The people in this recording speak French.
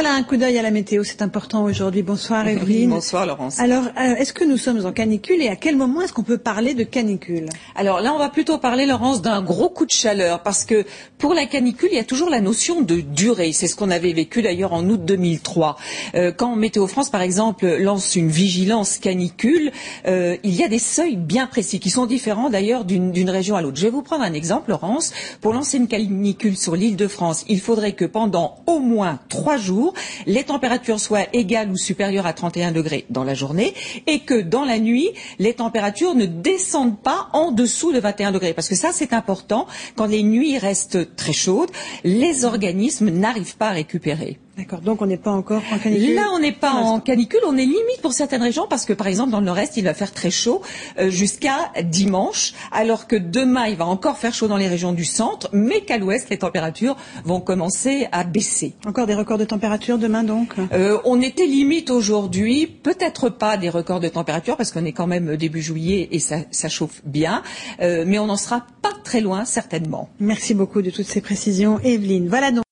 Voilà un coup d'œil à la météo, c'est important aujourd'hui. Bonsoir Evelyne. Bonsoir Laurence. Alors, euh, est-ce que nous sommes en canicule et à quel moment est-ce qu'on peut parler de canicule? Alors là, on va plutôt parler, Laurence, d'un gros coup de chaleur parce que pour la canicule, il y a toujours la notion de durée. C'est ce qu'on avait vécu d'ailleurs en août 2003. Euh, quand Météo France, par exemple, lance une vigilance canicule, euh, il y a des seuils bien précis qui sont différents d'ailleurs d'une région à l'autre. Je vais vous prendre un exemple, Laurence. Pour lancer une canicule sur l'île de France, il faudrait que pendant au moins trois jours, les températures soient égales ou supérieures à 31 degrés dans la journée et que dans la nuit, les températures ne descendent pas en dessous de 21 degrés. Parce que ça, c'est important. Quand les nuits restent très chaudes, les organismes n'arrivent pas à récupérer. D'accord, donc on n'est pas encore en canicule Là, on n'est pas en canicule, on est limite pour certaines régions parce que, par exemple, dans le nord-est, il va faire très chaud euh, jusqu'à dimanche, alors que demain, il va encore faire chaud dans les régions du centre, mais qu'à l'ouest, les températures vont commencer à baisser. Encore des records de température demain, donc? Euh, On était limite aujourd'hui, peut-être pas des records de température parce qu'on est quand même début juillet et ça, ça chauffe bien, euh, mais on n'en sera pas très loin, certainement. Merci beaucoup de toutes ces précisions, Evelyne. Voilà donc.